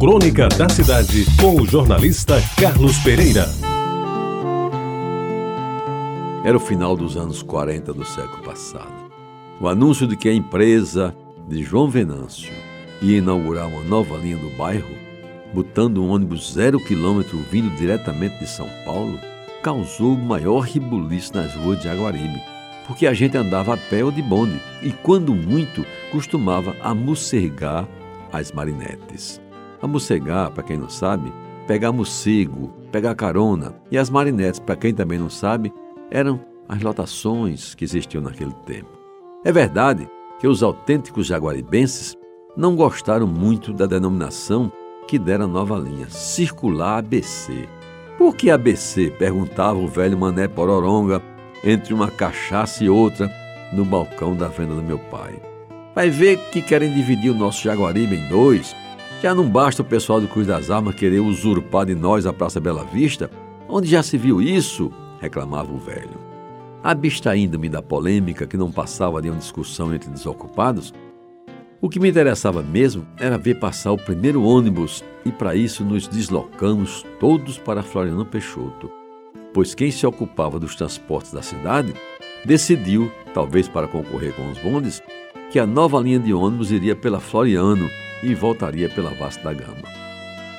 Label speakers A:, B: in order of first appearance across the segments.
A: Crônica da Cidade, com o jornalista Carlos Pereira.
B: Era o final dos anos 40 do século passado. O anúncio de que a empresa de João Venâncio ia inaugurar uma nova linha do bairro, botando um ônibus zero quilômetro vindo diretamente de São Paulo, causou o maior ribuliço nas ruas de Aguaribe, porque a gente andava a pé ou de bonde e, quando muito, costumava amocegar as marinetes. Amocegar, para quem não sabe, pegar morcego, pegar carona, e as marinetes, para quem também não sabe, eram as lotações que existiam naquele tempo. É verdade que os autênticos jaguaribenses não gostaram muito da denominação que dera a nova linha, Circular ABC. Por que ABC? perguntava o velho Mané Pororonga entre uma cachaça e outra no balcão da venda do meu pai. Vai ver que querem dividir o nosso Jaguaribe em dois. Já não basta o pessoal do Cruz das Armas querer usurpar de nós a Praça Bela Vista? Onde já se viu isso? reclamava o velho. Abstraindo-me da polêmica que não passava de uma discussão entre desocupados, o que me interessava mesmo era ver passar o primeiro ônibus e para isso nos deslocamos todos para Floriano Peixoto, pois quem se ocupava dos transportes da cidade decidiu, talvez para concorrer com os bondes, que a nova linha de ônibus iria pela Floriano e voltaria pela Vasta da Gama.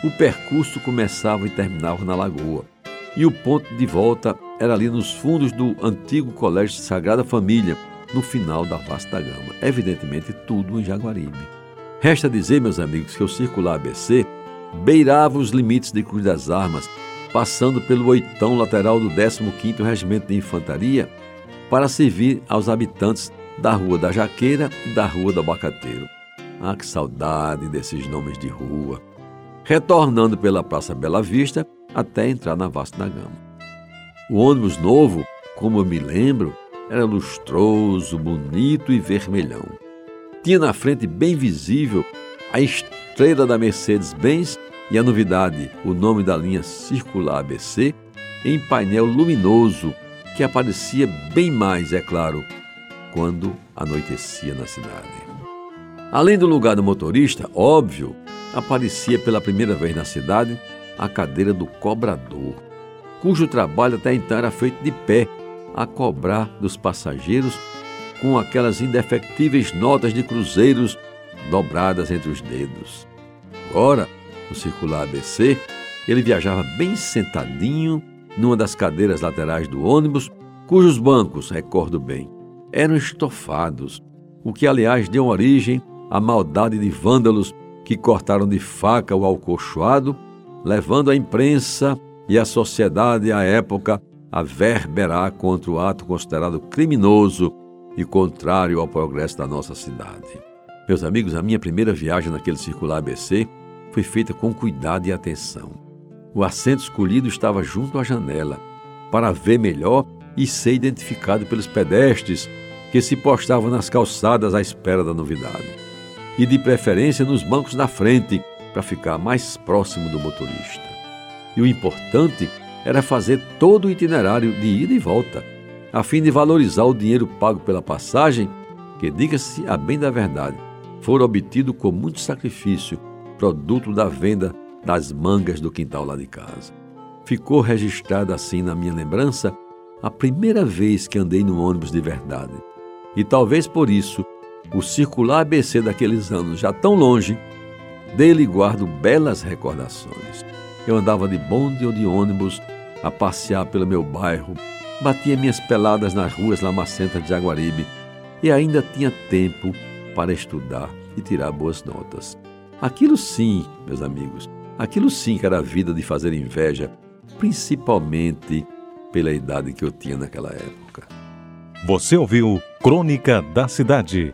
B: O percurso começava e terminava na Lagoa, e o ponto de volta era ali nos fundos do antigo Colégio Sagrada Família, no final da Vasta da Gama. Evidentemente, tudo em Jaguaribe. Resta dizer, meus amigos, que o circular ABC beirava os limites de Cruz das Armas, passando pelo oitão lateral do 15º Regimento de Infantaria, para servir aos habitantes da Rua da Jaqueira e da Rua do Abacateiro. Ah, que saudade desses nomes de rua! Retornando pela Praça Bela Vista até entrar na Vasta da Gama. O ônibus novo, como eu me lembro, era lustroso, bonito e vermelhão. Tinha na frente bem visível a estrela da Mercedes-Benz e a novidade, o nome da linha circular ABC, em painel luminoso que aparecia bem mais, é claro, quando anoitecia na cidade. Além do lugar do motorista, óbvio, aparecia pela primeira vez na cidade a cadeira do cobrador, cujo trabalho até então era feito de pé, a cobrar dos passageiros com aquelas indefectíveis notas de cruzeiros dobradas entre os dedos. Agora, no circular ABC, ele viajava bem sentadinho numa das cadeiras laterais do ônibus, cujos bancos, recordo bem, eram estofados, o que aliás deu origem à maldade de vândalos que cortaram de faca o alcochoado, levando a imprensa e a sociedade à época a verberar contra o ato considerado criminoso e contrário ao progresso da nossa cidade. Meus amigos, a minha primeira viagem naquele circular ABC foi feita com cuidado e atenção. O assento escolhido estava junto à janela, para ver melhor e ser identificado pelos pedestres que se postavam nas calçadas à espera da novidade. E de preferência nos bancos da frente, para ficar mais próximo do motorista. E o importante era fazer todo o itinerário de ida e volta, a fim de valorizar o dinheiro pago pela passagem, que, diga-se a bem da verdade, fora obtido com muito sacrifício, produto da venda das mangas do quintal lá de casa. Ficou registrado assim na minha lembrança a primeira vez que andei no ônibus de verdade. E talvez por isso, o circular ABC daqueles anos já tão longe, dele guardo belas recordações. Eu andava de bonde ou de ônibus a passear pelo meu bairro, batia minhas peladas nas ruas lamacentas de Jaguaribe e ainda tinha tempo para estudar e tirar boas notas. Aquilo sim, meus amigos, aquilo sim que era a vida de fazer inveja, principalmente pela idade que eu tinha naquela época.
A: Você ouviu Crônica da Cidade